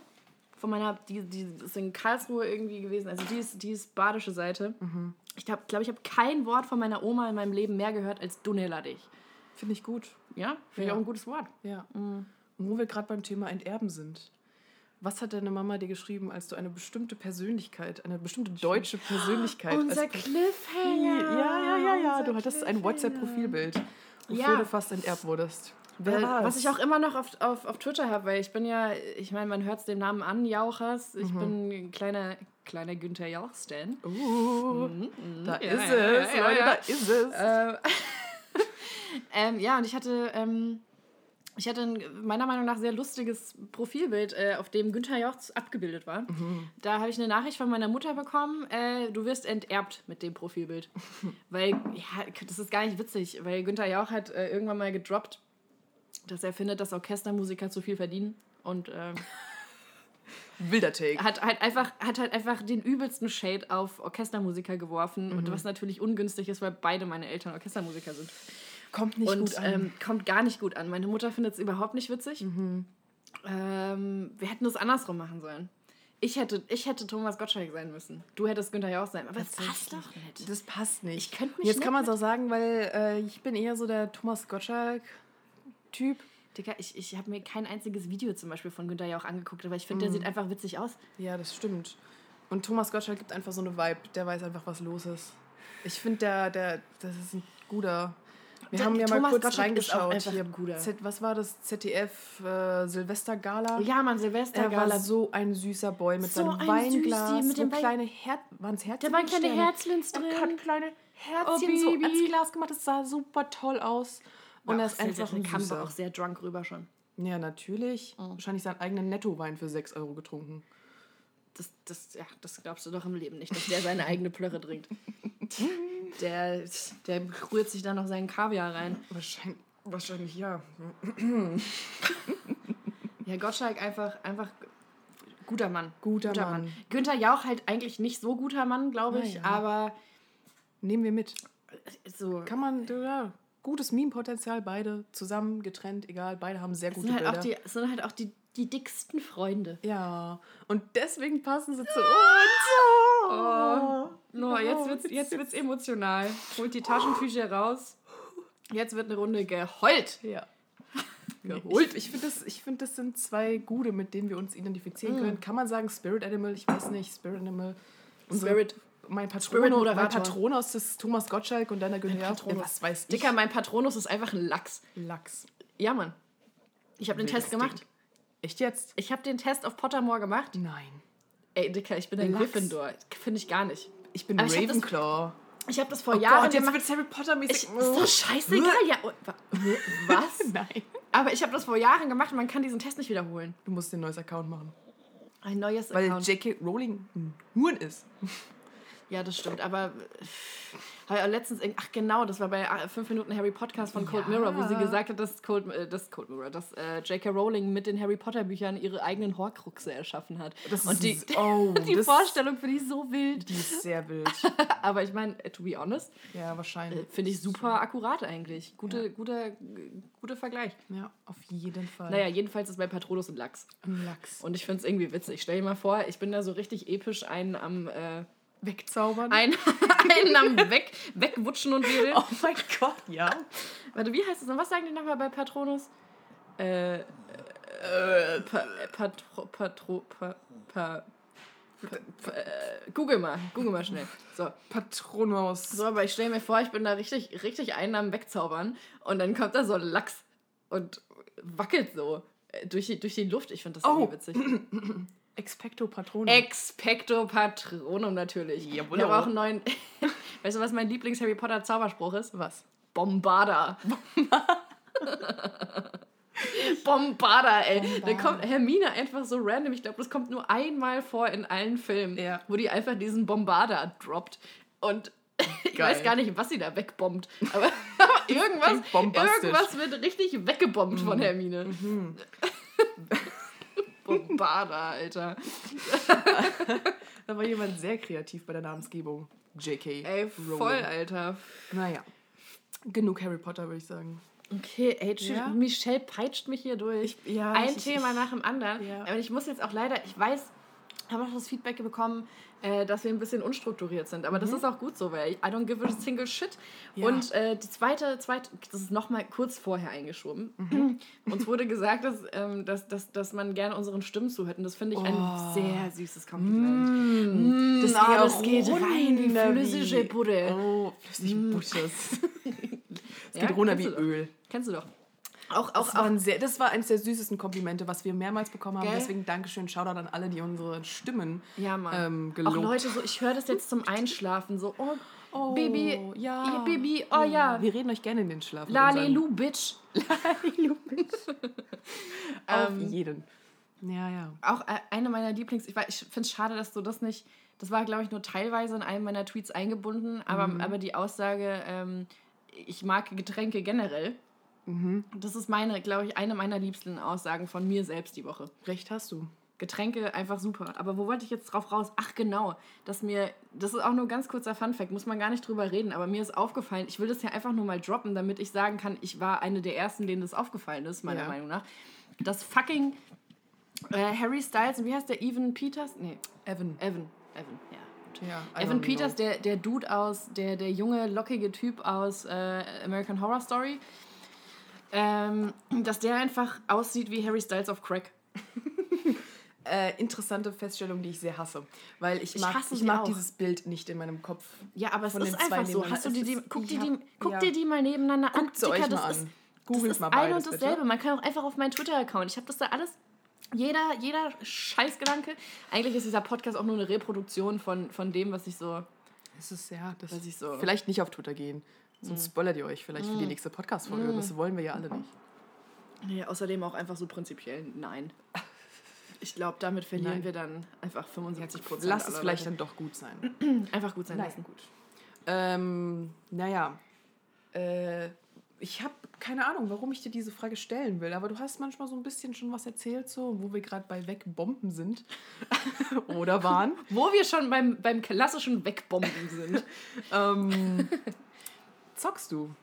von meiner, die, die ist in Karlsruhe irgendwie gewesen, also die ist, die ist badische Seite. Mhm. Ich glaube, glaub, ich habe kein Wort von meiner Oma in meinem Leben mehr gehört als Dunne Laddich. Finde ich gut. Ja, finde ich Ja. auch ein gutes Wort. Ja. Und wo wir gerade beim Thema Enterben sind. Was hat deine Mama dir geschrieben, als du eine bestimmte Persönlichkeit, eine bestimmte deutsche Persönlichkeit... Unser als Cliffhanger. Ja, ja, ja, ja. Unser Du hattest ein. WhatsApp-Profilbild, wofür Ja. du fast enterbt wurdest. Weil, war's? was ich auch immer noch auf, auf, auf Twitter habe, weil ich bin ja, ich meine, man hört es dem Namen an, Jauchers. Ich Mhm. bin ein kleiner, kleiner Günther Jauch-Stan. Uh, da Ja, ist ja, es, ja, ja, Leute, ja. da ist es. Ähm, ja, und ich hatte, ähm, ich hatte ein meiner Meinung nach sehr lustiges Profilbild, äh, auf dem Günther Jauch abgebildet war. Da habe ich eine Nachricht von meiner Mutter bekommen, äh, du wirst enterbt mit dem Profilbild. weil, ja, das ist gar nicht witzig, weil Günther Jauch hat äh, irgendwann mal gedroppt, dass er findet, dass Orchestermusiker zu viel verdienen. Und ähm, Wilder Take. Hat halt einfach, hat halt einfach den übelsten Shade auf Orchestermusiker geworfen. Mhm. Und was natürlich ungünstig ist, weil beide meine Eltern Orchestermusiker sind. Kommt nicht und gut an. Ähm, kommt gar nicht gut an. Meine Mutter findet es überhaupt nicht witzig. Mhm. Ähm, wir hätten es andersrum machen sollen. Ich hätte, ich hätte Thomas Gottschalk sein müssen. Du hättest Günther Jauch sein. Aber das passt doch nicht. Das passt nicht. Ich könnte mich Jetzt kann man es auch sagen, weil äh, ich bin eher so der Thomas Gottschalk-Typ. Digga, ich, ich habe mir kein einziges Video zum Beispiel von Günther Jauch angeguckt, aber ich finde, der sieht einfach witzig aus. Ja, das stimmt. Und Thomas Gottschalk gibt einfach so eine Vibe. Der weiß einfach, was los ist. Ich finde, der, der, das ist ein guter. Wir Der- haben ja mal Thomas kurz Gottschalk ist reingeschaut. einfach Hier, guter. Z, was war das? ZDF äh, Silvestergala. Ja, Mann, Silvester Er war Gala. so ein süßer Boy mit So seinem ein Weinglas, Süßi, mit dem wo Wein- kleine Her waren's Herzchen Da waren kleine? Herzlins Er drin. hat kleine Herzchen Oh, so ans Glas gemacht. Das sah super toll aus. Und Ja, er ist einfach ein kam auch sehr drunk rüber schon. Ja, natürlich. Wahrscheinlich seinen eigenen Nettowein für 6 Euro getrunken. Das, das, ja, das glaubst du doch im Leben nicht, dass der seine eigene Plörre trinkt. Der, der rührt sich dann noch seinen Kaviar rein. Wahrscheinlich, wahrscheinlich ja. Ja, Gottschalk einfach, einfach guter Mann. Guter Mann. Günther Jauch halt eigentlich nicht so guter Mann, glaube ich, Naja. aber Nehmen wir mit. so. Kann man, ja, gutes Meme-Potenzial, beide zusammen, getrennt, egal, beide haben sehr Es gute sind halt Bilder. auch die, es sind halt auch die, die dicksten Freunde. ja, und deswegen passen sie zu uns. Oh. No, jetzt wird's, jetzt wird's emotional. Holt die Taschentücher raus. Jetzt wird eine Runde geheult. Ja. Geholt. Ich, ich finde, das, ich find, das sind zwei Gute, mit denen wir uns identifizieren Mm. können. Kann man sagen Spirit Animal? Ich weiß nicht, Spirit Animal. Unsere- Spirit. Mein Patron, Spirit mein. Patronus ist Thomas Gottschalk und deiner Günther Jauch. Patronus. Ja, Was weiß ich? Dicker, mein Patronus ist einfach ein Lachs. Lachs. Ja, Mann. Ich habe den Test gemacht. Ding. Echt jetzt? Ich habe den Test auf Pottermore gemacht. Nein. Ey, Dicker, ich bin ein Lachs. Gryffindor. Finde ich gar nicht. Ich bin Aber ich hab Ravenclaw. Ich habe das vor Oh Jahren Gott, jetzt gemacht. wird's Harry Potter Ich, mäßig. ist doch scheißegal. Ja, oh, wa- was? Nein. Aber ich habe das vor Jahren gemacht und man kann diesen Test nicht wiederholen. Du musst dir ein neues Account machen. Ein neues Weil Account. J.K. Rowling ein Huren ist. Ja, das stimmt. Aber äh, ja letztens, ach genau, das war bei 5 Minuten Harry Podcast von Cold Ja. Mirror, wo sie gesagt hat, dass Cold, äh, das Cold Mirror, dass äh, J.K. Rowling mit den Harry Potter Büchern ihre eigenen Horcruxe erschaffen hat. Das und die, ist, oh, die Vorstellung finde ich so wild. Die ist sehr wild. Aber ich meine, to be honest, Ja, wahrscheinlich. finde ich super akkurat eigentlich. Gute, guter, guter Vergleich. Ja, auf jeden Fall. Naja, jedenfalls ist bei Patronus ein Lachs. Ein Lachs. Und ich finde es irgendwie witzig. Stell dir mal vor, ich bin da so richtig episch einen am, äh, Wegzaubern. einen, einen am Weg, Wegwutschen und wedeln. oh mein Gott, ja. Warte, wie heißt es noch? Was sagen die nochmal bei Patronus? Äh, äh, pa, äh, Patro, Patro, pa, pa, pa, pa, äh, Google mal, google mal schnell. So, Patronus. so aber ich stelle mir vor, ich bin da richtig, richtig einen am Wegzaubern und dann kommt da so ein Lachs und wackelt so äh, durch die, durch die Luft. Ich finde das Oh. irgendwie witzig. Expecto Patronum. Expecto Patronum natürlich. Jawohl. Ich habe auch einen neuen. weißt du, was mein Lieblings-Harry Potter Zauberspruch ist? Was? Bombarda. Bombarda, ey. Da Bombarda. kommt Hermine einfach so random. Ich glaube, das kommt nur einmal vor in allen Filmen, Ja. wo die einfach diesen Bombarda droppt. Und ich Geil. weiß gar nicht, was sie da wegbombt. Aber irgendwas, irgendwas wird richtig weggebombt von Hermine. Bombarda, Alter. Da war jemand sehr kreativ bei der Namensgebung. J.K. Ey, voll, Alter. Naja. Genug Harry Potter, würde ich sagen. Okay, ey. Ja? Michelle peitscht mich hier durch. ja, Ein ich- Thema ich- nach dem anderen. Ja. Aber ich muss jetzt auch leider, ich weiß, ich habe auch das Feedback bekommen, äh, dass wir ein bisschen unstrukturiert sind. Aber das ist auch gut so, weil I don't give a single shit. Ja. Und äh, die zweite, zweite, das ist nochmal kurz vorher eingeschoben. Uns wurde gesagt, dass, ähm, dass, dass, dass man gerne unseren Stimmen zuhört. Und das finde ich ein Oh. sehr süßes Kompliment. Mm, Das, ah, das geht rein wie flüssige Butter. Oh, flüssige Butter. Es geht runter wie. Öl. Kennst du doch. Auch, Das auch, war, auch ein sehr, das war eines der süßesten Komplimente, was wir mehrmals bekommen haben. Gell? Deswegen Dankeschön, Shoutout an alle, die unsere Stimmen Ja, Mann. ähm, Auch gelobt Leute so, ich höre das jetzt zum Einschlafen, so, oh, Oh, Baby, ja. ja, Baby, oh ja, Wir reden euch gerne in den Schlaf. mit Lalelu, Bitch. unseren- Auf Ähm, jeden. Ja, ja. Auch äh, eine meiner Lieblings, ich, ich finde es schade, dass du das nicht, das war, glaube ich, nur teilweise in einem meiner Tweets eingebunden, aber, Mhm. aber die Aussage, ähm, ich mag Getränke generell, Mhm. das ist meine, glaube ich, eine meiner liebsten Aussagen von mir selbst die Woche. Recht hast du. Getränke einfach super. Aber wo wollte ich jetzt drauf raus? Ach genau, dass mir, das ist auch nur ein ganz kurzer Funfact, muss man gar nicht drüber reden, aber mir ist aufgefallen, ich will das ja einfach nur mal droppen, damit ich sagen kann, ich war eine der ersten, denen das aufgefallen ist, meiner Ja. Meinung nach. Das fucking äh, Harry Styles, und wie heißt der? Evan Peters? Nee, Evan. Evan. Evan, ja. Ja, Evan Peters, know. der, der Dude aus, der, der junge, lockige Typ aus äh, American Horror Story, ähm, dass der einfach aussieht wie Harry Styles auf Crack. Äh, interessante Feststellung, die ich sehr hasse. Weil ich Ich mag, hasse ich mag auch. dieses Bild nicht in meinem Kopf. Ja, aber es Von ist einfach so. Hast du die, die, guck, dir die, guck ja. dir die mal nebeneinander an. Guckt sie euch mal das an. Ist, Googelt das ist mal ein beides, und bitte. dasselbe. Man kann auch einfach auf meinen Twitter-Account. Ich habe das da alles. Jeder, jeder Scheißgedanke. Eigentlich ist dieser Podcast auch nur eine Reproduktion von, von dem, was ich so. Es ist ja, das Weiß ich so. Vielleicht nicht auf Twitter gehen. Sonst spoilert ihr euch vielleicht für die nächste Podcast-Folge. Das wollen wir ja alle nicht. Nee, außerdem auch einfach so prinzipiell nein. Ich glaube, damit verlieren Nein. wir dann einfach 75 Prozent. Lass es vielleicht dann doch gut sein. einfach gut sein Nein, lassen. gut. Ähm, naja. Äh, ich habe keine Ahnung, warum ich dir diese Frage stellen will, aber du hast manchmal so ein bisschen schon was erzählt, so, wo wir gerade bei Wegbomben sind. Oder waren. Wo wir schon beim, beim klassischen Wegbomben sind. ähm, zockst du?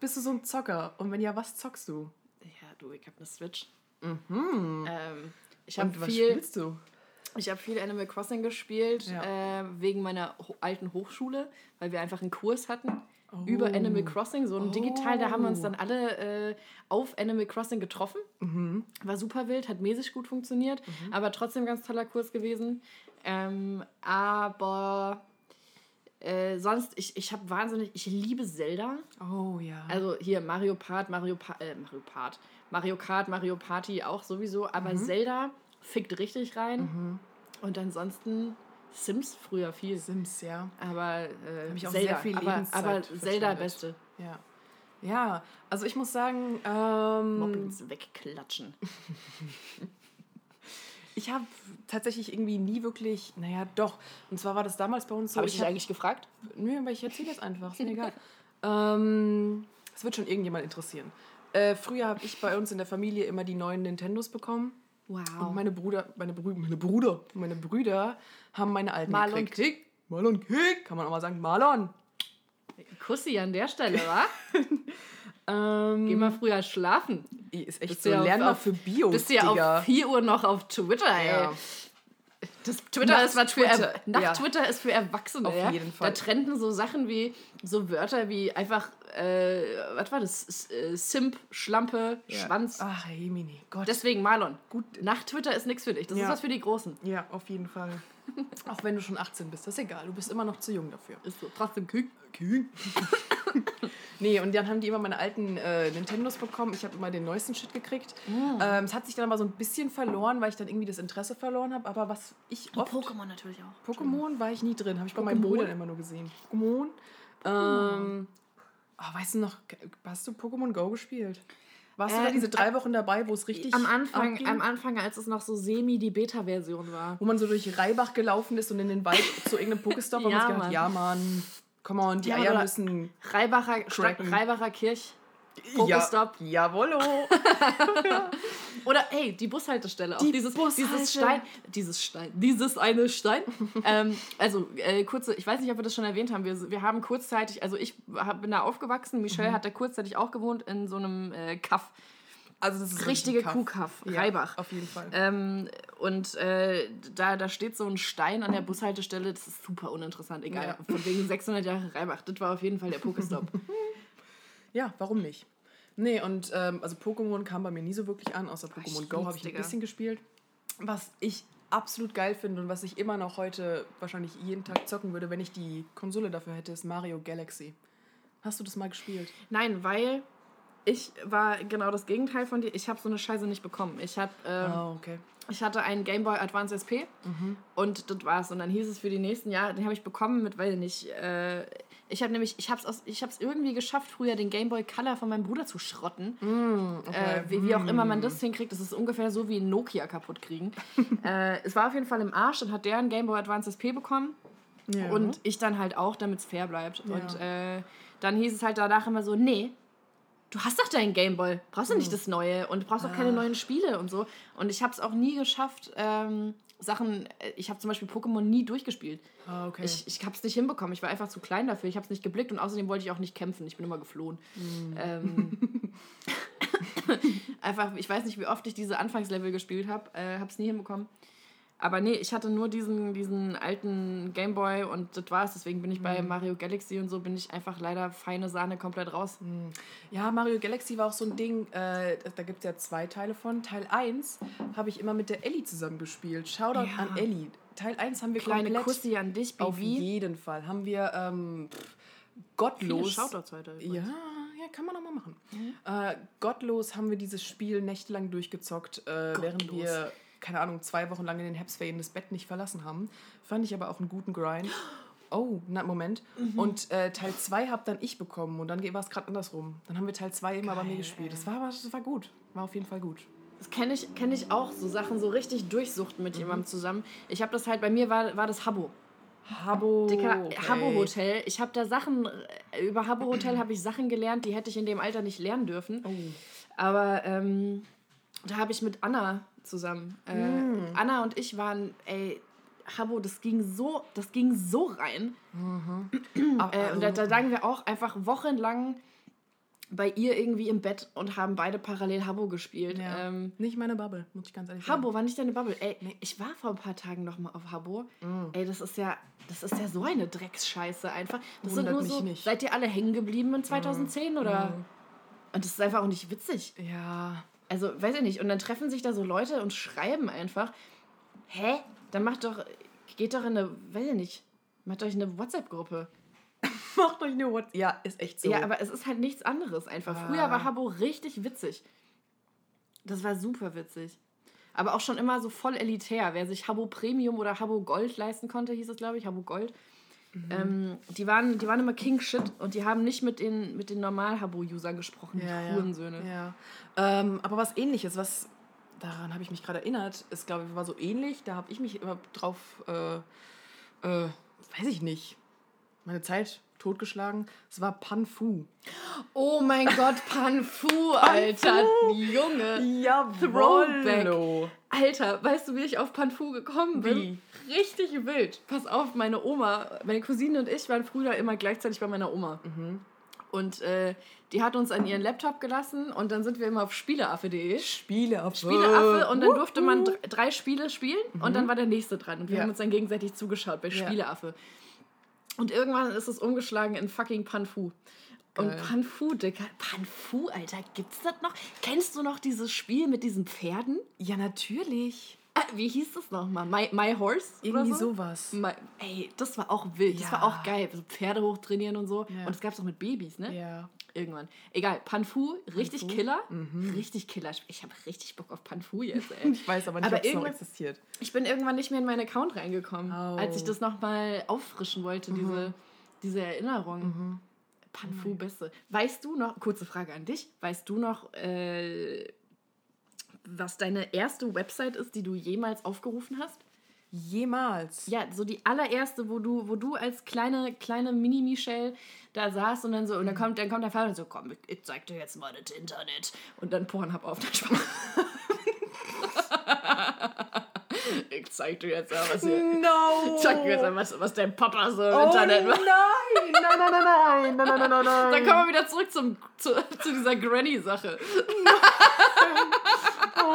Bist du so ein Zocker? Und wenn ja, was zockst du? ja, du, ich habe eine Switch. Ähm, ich habe Und was viel, spielst du? ich habe viel Animal Crossing gespielt Ja. äh, wegen meiner ho alten Hochschule, weil wir einfach einen Kurs hatten Oh. über Animal Crossing, so ein digital. Da haben wir uns dann alle äh, auf Animal Crossing getroffen. Mhm. War super wild, hat mäßig gut funktioniert, aber trotzdem ganz toller Kurs gewesen. Ähm, aber äh, sonst, ich, ich habe wahnsinnig, ich liebe Zelda. Oh ja. Also hier Mario Part, Mario, pa äh, Mario Part, Mario Kart, Mario Party auch sowieso, aber Mhm. Zelda fickt richtig rein. Und ansonsten Sims früher viel. Sims, ja. Aber äh, ich auch Zelda, sehr viel aber, aber Zelda beste. Ja. Ja, also ich muss sagen, ähm, Mobbings wegklatschen. ich habe tatsächlich irgendwie nie wirklich, naja, doch. Und zwar war das damals bei uns so. Habe ich dich hab- eigentlich gefragt? Nö, aber ich erzähle jetzt einfach, ist mir egal. ähm, es wird schon irgendjemand interessieren. Äh, früher habe ich bei uns in der Familie immer die neuen Nintendos bekommen. Und Wow. meine Bruder, meine Brüder, meine Bruder, meine Brüder haben meine alten Marlon gekriegt. Kick. Marlon Kick, kann man auch mal sagen, Marlon. Kussi an der Stelle, wa? Ähm, Geh mal früher schlafen. ist echt Bist so, ja lern mal für Bio, Bist du ja Digga. auf 4 Uhr noch auf Twitter, ey. Ja. Das Twitter ist was für er Nacht ja. Twitter ist für Erwachsene. Auf ja? jeden Fall. Da trennten so Sachen wie so Wörter wie einfach äh, was war das? Äh, Simp, Schlampe, Schwanz. Ach, Jemini, Gott. Deswegen Marlon, gut, Nacht Twitter ist nichts für dich. Das Ja. ist was für die Großen. ja, auf jeden Fall. Auch wenn du schon 18 bist, das ist egal. Du bist immer noch zu jung dafür. Ist so. Trotzdem Küken. Nee, und dann haben die immer meine alten äh, Nintendos bekommen. Ich habe immer den neuesten Shit gekriegt. Ah. Ähm, es hat sich dann aber so ein bisschen verloren, weil ich dann irgendwie das Interesse verloren habe. Aber was ich oft... Pokémon natürlich auch. Pokémon war ich nie drin. Habe ich bei meinen Pokémon? Brüdern immer nur gesehen. Pokémon. Ähm, oh, weißt du noch, hast du Pokémon Go gespielt? Warst du Äh, da diese drei Wochen dabei, wo es richtig Am Anfang, abging? am Anfang, als es noch so semi die Beta-Version war. wo man so durch Reibach gelaufen ist und in den Wald zu irgendeinem Pokestop und Ja, man sich gedacht, ja Mann, come on, die Ja, Eier müssen Reibacher, Cracken. Reibacher Kirch. Pokestop. Ja, jawollo. Oder hey, die Bushaltestelle. Die auch dieses, dieses Bushaltestelle. Stein. Dieses Stein. Dieses eine Stein. ähm, also, äh, kurze, ich weiß nicht, ob wir das schon erwähnt haben. Wir, wir haben kurzzeitig, also ich hab, bin da aufgewachsen. Michelle Mhm. hat da kurzzeitig auch gewohnt in so einem äh, Kaff. Also das ist Richtige richtig Kaff. Kuhkaff. Ja, Reibach. Auf jeden Fall. Ähm, und äh, da, da steht so ein Stein an der Bushaltestelle, das ist super uninteressant, egal. Ja. Von wegen 600 Jahre Reibach, das war auf jeden Fall der Pokestop. Ja, warum nicht? Nee, und ähm, also Pokémon kam bei mir nie so wirklich an, außer Pokémon Go habe ich ein bisschen gespielt. Was ich absolut geil finde und was ich immer noch heute wahrscheinlich jeden Tag zocken würde, wenn ich die Konsole dafür hätte, ist Mario Galaxy. Hast du das mal gespielt? Nein, weil ich war genau das Gegenteil von dir. Ich habe so eine Scheiße nicht bekommen. Ich, hab, ähm, Oh, okay. ich hatte einen Game Boy Advance SP und das war's. Und dann hieß es für die nächsten Jahre, den habe ich bekommen mit, weil nicht. Äh, ich habe nämlich, ich habe es ich hab's irgendwie geschafft, früher den Game Boy Color von meinem Bruder zu schrotten. Äh, wie, wie auch immer man das hinkriegt, das ist ungefähr so wie ein Nokia kaputt kriegen. äh, es war auf jeden Fall im Arsch, dann hat der einen Game Boy Advance SP bekommen. Ja. Und ich dann halt auch, damit es fair bleibt. Ja. Und äh, dann hieß es halt danach immer so, nee, du hast doch deinen Gameboy, brauchst du nicht das Neue und brauchst auch keine neuen Spiele und so. Und ich habe es auch nie geschafft, ähm, Sachen, äh, ich habe zum Beispiel Pokémon nie durchgespielt. Ah, okay. Ich, ich habe es nicht hinbekommen, ich war einfach zu klein dafür, ich habe es nicht geblickt und außerdem wollte ich auch nicht kämpfen, ich bin immer geflohen. Hm. Ähm, einfach, ich weiß nicht, wie oft ich diese Anfangslevel gespielt habe, äh, habe es nie hinbekommen. Aber nee, ich hatte nur diesen, diesen alten Gameboy und das war's. Deswegen bin ich bei Hm. Mario Galaxy und so, bin ich einfach leider feine Sahne komplett raus. Ja, Mario Galaxy war auch so ein Ding, äh, da gibt es ja zwei Teile von. Teil 1 habe ich immer mit der Ellie zusammen gespielt. Shoutout Ja. an Ellie. Teil 1 haben wir Kleine komplett. Kussi an dich, Auf Baby. jeden Fall. Haben wir ähm, pff, Viele gottlos. Shoutouts heute. Ja, übrigens. ja, kann man auch mal machen. Äh, gottlos haben wir dieses Spiel nächtelang durchgezockt, äh, während Gottlos. wir, keine Ahnung, zwei Wochen lang in den Herbstferien das Bett nicht verlassen haben. Fand ich aber auch einen guten Grind. Oh, na, Moment. Mhm. Und äh, Teil 2 habe dann ich bekommen und dann war es gerade andersrum. Dann haben wir Teil 2 immer bei mir gespielt. Das war, das war gut. War auf jeden Fall gut. Das kenne ich, kenn ich auch, so Sachen so richtig durchsuchten Mhm. mit jemandem zusammen. Ich habe das halt, bei mir war, war das Habbo. Habbo. Dicker, okay. Habbo Hotel. Ich habe da Sachen, äh, über Habbo Hotel habe ich Sachen gelernt, die hätte ich in dem Alter nicht lernen dürfen. Oh. Aber ähm, da habe ich mit Anna zusammen. Äh, Mm. Anna und ich waren, ey, Habbo, das ging so, das ging so rein. Ah, Äh, und da, da lagen wir auch einfach wochenlang bei ihr irgendwie im Bett und haben beide parallel Habbo gespielt. ja. Ähm, nicht meine Bubble, muss ich ganz ehrlich sagen. Habbo war nicht deine Bubble. Ey, ich war vor ein paar Tagen noch mal auf Habbo. Mm. Ey, das ist ja, das ist ja so eine Drecksscheiße einfach. Das Wundert sind nur so, nicht. Mm. seid ihr alle hängen geblieben in 2010 oder? Und das ist einfach auch nicht witzig. Ja. Also, weiß ich nicht. Und dann treffen sich da so Leute und schreiben einfach. Hä? Dann macht doch, geht doch in eine, weiß ich nicht, macht euch eine WhatsApp-Gruppe. Macht euch nur what. Ja, ist echt so. Ja, aber es ist halt nichts anderes einfach. Früher Ah. war Habbo richtig witzig. Das war super witzig. Aber auch schon immer so voll elitär. Wer sich Habbo Premium oder Habbo Gold leisten konnte, hieß es, glaube ich, Habbo Gold. Mhm. Ähm, die, waren, die waren immer King Shit und die haben nicht mit den, mit den Normal-Habbo-Usern gesprochen, die ja, ja. Hurensöhne. Ja. Ähm, aber was ähnliches, was daran habe ich mich gerade erinnert, ist, glaube ich, war so ähnlich. Da habe ich mich immer drauf, äh, äh, weiß ich nicht, meine Zeit totgeschlagen. Es war Panfu. Oh mein Gott, Panfu, Alter. Junge. Ja, Throwback. Alter, weißt du, wie ich auf Panfu gekommen bin? Wie? Richtig wild. Pass auf, meine Oma, meine Cousine und ich waren früher immer gleichzeitig bei meiner Oma. Mhm. Und äh, die hat uns an ihren Laptop gelassen und dann sind wir immer auf spieleaffe.de. Spieleaffe. Spieleaffe und dann durfte man dr- drei Spiele spielen und dann war der nächste dran. Und wir Ja. haben uns dann gegenseitig zugeschaut bei Ja. Und irgendwann ist es umgeschlagen in fucking Panfu. Und Geil. Panfu, Dicker. Panfu, Alter, gibt's das noch? Kennst du noch dieses Spiel mit diesen Pferden? Ja, natürlich. Ah, wie hieß das nochmal? My, My Horse? Irgendwie so? sowas. My, ey, das war auch wild. Das Ja. war auch geil. So Pferde hochtrainieren und so. Ja. Und das gab es auch mit Babys, ne? Ja. Irgendwann. Egal, Panfu, richtig Panfu. Killer. Mhm. Richtig Killer. Ich habe richtig Bock auf Panfu jetzt, ey. Ich weiß aber nicht, ob es noch existiert. Ich bin irgendwann nicht mehr in meinen Account reingekommen, Oh. als ich das nochmal auffrischen wollte, diese, diese Erinnerung. Panfu Beste. Weißt du noch, kurze Frage an dich, weißt du noch, äh, was deine erste Website ist, die du jemals aufgerufen hast? Jemals. Ja, so die allererste, wo du, wo du als kleine, kleine Mini-Michelle da saß und dann so, und dann kommt, dann kommt der Vater und so, komm, ich, zeig dir jetzt mal das Internet. Und dann Pornhub auf der Spaß. ich zeig dir jetzt mal, was hier. No! Zeig dir jetzt mal, was, was dein Papa so im Oh Internet macht. nein! Nein, nein, nein, nein, nein, nein, nein, nein, nein. Dann kommen wir wieder zurück zum, zu, zu dieser Granny-Sache.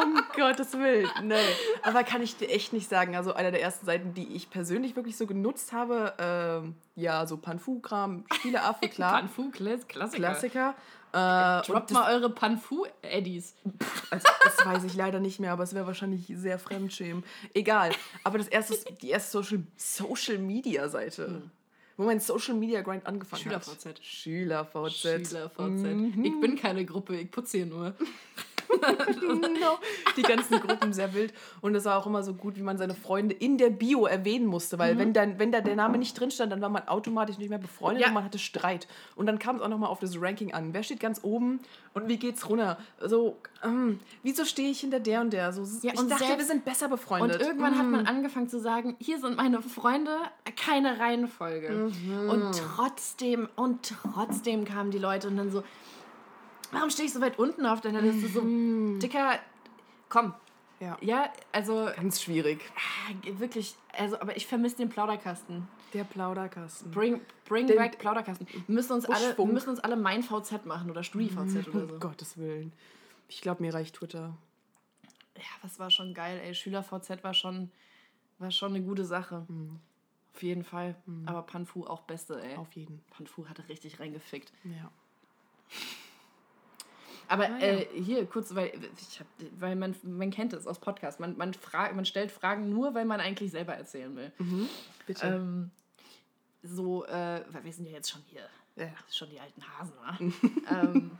Um Gottes Willen. Nee. Aber kann ich dir echt nicht sagen. Also einer der ersten Seiten, die ich persönlich wirklich so genutzt habe, ähm, ja, so Panfu-Kram, Spieleaffe, klar. Panfu, Klass- Klassiker. Klassiker. Äh, Droppt mal eure Panfu-Eddies. das, also, das weiß ich leider nicht mehr, aber es wäre wahrscheinlich sehr fremdschämen. Egal. Aber das erste, die erste Social, Social Media Seite, wo mein Social Media Grind angefangen SchülerVZ. hat. SchülerVZ. SchülerVZ. Mhm. Ich bin keine Gruppe, ich putze hier nur. Genau. Die ganzen Gruppen sehr wild. Und es war auch immer so gut, wie man seine Freunde in der Bio erwähnen musste. Weil wenn, dann, wenn da der Name nicht drin stand, dann war man automatisch nicht mehr befreundet Ja. und man hatte Streit. Und dann kam es auch nochmal auf das Ranking an. Wer steht ganz oben und wie geht's runter? So, ähm, wieso stehe ich hinter der und der? So, Ja, ich und dachte, selbst- wir sind besser Und befreundet. irgendwann hat man angefangen zu sagen, hier sind meine Freunde, keine Reihenfolge. Und trotzdem, und trotzdem kamen die Leute und dann so, Warum stehe ich so weit unten auf deiner Liste? So dicker. Komm. Ja. Ja, also Ganz schwierig. ah, wirklich. Also, aber ich vermisse den Plauderkasten. Der Plauderkasten. Bring, bring Den- back Plauderkasten. Wir müssen uns alle, wir müssen uns alle mein VZ machen oder StudiVZ oder so. Um Gottes Willen. Ich glaube, mir reicht Twitter. Ja, das war schon geil, ey. SchülerVZ war schon, war schon eine gute Sache. Auf jeden Fall. Aber Panfu auch beste, ey. Auf jeden. Panfu hatte richtig reingefickt. Ja. Aber Ah, ja. äh, hier kurz, weil, ich hab, weil man, man kennt es aus Podcasts. Man, man, frag, man stellt Fragen nur, weil man eigentlich selber erzählen will. Bitte. Ähm, so, äh, weil wir sind ja jetzt schon hier, ja. schon die alten Hasen, wa? ähm,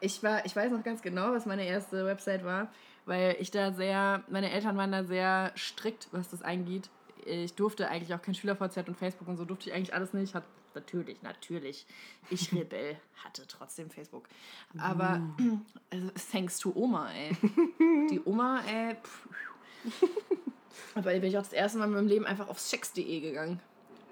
ich, war, ich weiß noch ganz genau, was meine erste Website war, weil ich da sehr, meine Eltern waren da sehr strikt, was das angeht. Ich durfte eigentlich auch kein SchülerVZ und Facebook und so durfte ich eigentlich alles nicht. Hat natürlich, natürlich. Ich Rebell hatte trotzdem Facebook. Aber also, thanks to Oma, ey. Die Oma, ey. Pff. Aber bin ich auch das erste Mal in meinem Leben einfach auf sex.de gegangen.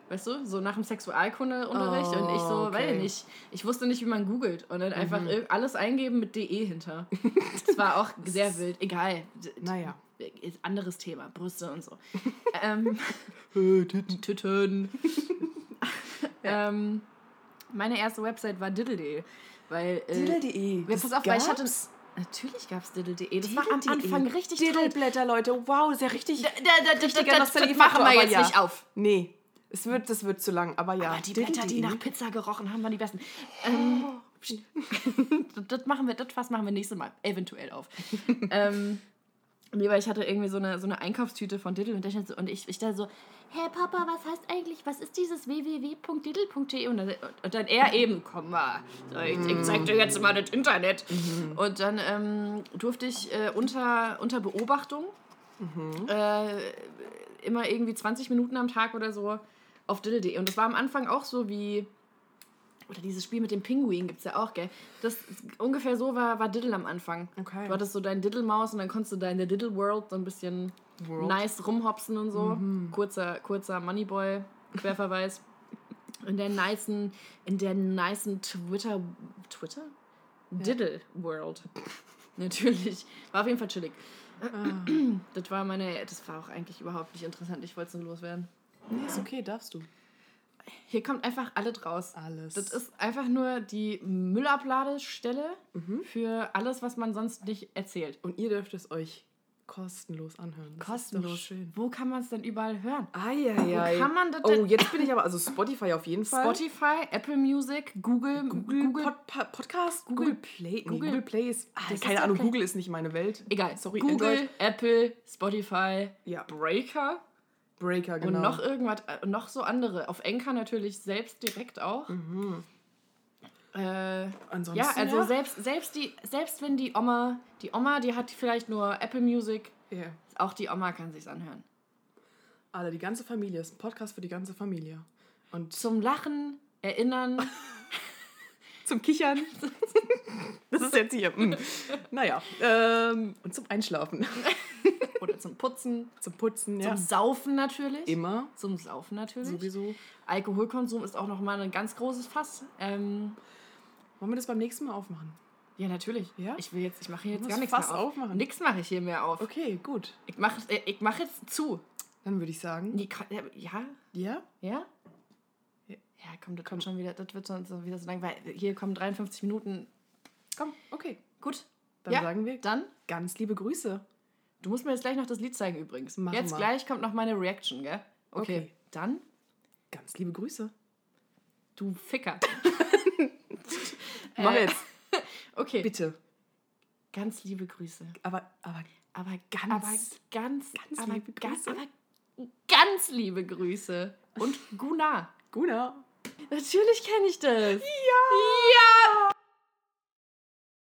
Weißt du, so nach dem Sexualkundeunterricht und ich so, Oh, weiß okay. ich nicht. Ich wusste nicht, wie man googelt und dann einfach irg- alles eingeben mit DE hinter. Das war auch sehr wild. Egal. Naja. Anderes Thema, Brüste und so. ähm, Äh, Titten. Ähm, meine erste Website war diddle.de. Weil. Äh, Diddle.de. Ja, pass auf, weil ich hatte. Natürlich gab es diddle.de. Das war am. Anfang richtig toll. Diddleblätter, Leute. Wow, ja richtig. Da, da, da, richtiger das, das, das machen wir jetzt ja. nicht auf. Nee, es wird, das wird zu lang, aber ja. Aber die Blätter, die nach Pizza gerochen haben, waren die besten. Ähm, das machen wir, das Fass machen wir nächstes Mal eventuell auf. ähm, nee, weil ich hatte irgendwie so eine, so eine Einkaufstüte von Diddle und ich, so- und ich, ich da so, Herr Papa, was heißt eigentlich, was ist dieses www.diddle.de? Und dann, und dann er eben, komm mal, so, ich, ich zeig dir jetzt mal das Internet. Und dann ähm, durfte ich äh, unter, unter Beobachtung äh, immer irgendwie 20 Minuten am Tag oder so auf diddle.de. Und das war am Anfang auch so wie. Oder dieses Spiel mit dem Pinguin gibt es ja auch, gell? Das ungefähr so war, war Diddle am Anfang. Okay. Du hattest so dein Diddle-Maus und dann konntest du da in der Diddle-World so ein bisschen World. nice rumhopsen und so. Kurzer, kurzer Moneyboy-Querverweis. in der nicen, in der nicen Twitter. Twitter? Diddle-World. Natürlich. War auf jeden Fall chillig. Das war meine. Das war auch eigentlich überhaupt nicht interessant. Ich wollte es nur loswerden. Nee, ist okay, darfst du. Hier kommt einfach alles raus. Alles. Das ist einfach nur die Müllabladestelle für alles, was man sonst nicht erzählt. Und ihr dürft es euch kostenlos anhören. Das Kostenlos. schön. Wo kann man es denn überall hören? Eieiei. Wo kann man das Oh, denn- jetzt bin ich aber, also Spotify auf jeden Fall. Spotify, Apple Music, Google, Google, Google, Pod, Pod, Podcast? Google- Google Play. Nee, Google- Google Play ist. Ah, ist keine Ahnung, Play. Google ist nicht meine Welt. egal. Sorry, Google, Android. Apple, Spotify, Ja. Breaker Breaker, genau. und noch irgendwas, äh, noch so andere. Auf Enker natürlich selbst direkt auch. Äh, Ansonsten. ja, also Selbst, selbst, die, selbst wenn die Oma, die Oma, die hat vielleicht nur Apple Music, Ja. auch die Oma kann sich's anhören. Alle, die ganze Familie. Ist ein Podcast für die ganze Familie. Und Zum Lachen, Erinnern, zum Kichern. das ist jetzt hier. mm. Naja. Ähm, und zum Einschlafen. oder zum Putzen, zum Putzen, ja. zum Saufen natürlich. Immer. Zum Saufen natürlich. Sowieso. Alkoholkonsum ist auch nochmal ein ganz großes Fass. Ähm, Wollen wir das beim nächsten Mal aufmachen? ja, natürlich. Ja? Ich will jetzt, ich mache hier jetzt gar nichts Fass mehr auf. aufmachen. Nichts mache ich hier mehr auf. Okay, gut. Ich mache äh, ich mach jetzt zu. Dann würde ich sagen. Ja, ja? Ja? Ja? Komm, das kommt schon wieder, das wird schon so wieder so lang, weil hier kommen 53 Minuten. Komm, okay. Gut. Dann ja, sagen wir Dann, ganz liebe Grüße. du musst mir jetzt gleich noch das Lied zeigen übrigens. Machen jetzt wir. gleich kommt noch meine Reaction, gell? Okay. Okay. Dann, Ganz liebe Grüße. du Ficker. Mach Äh, jetzt. Okay. Bitte. Ganz liebe Grüße. Aber, aber Aber Ganz- aber ganz, ganz aber liebe ganz, Grüße. aber ganz liebe Grüße. Und Guna. Guna. Natürlich kenne ich das. Ja. Ja,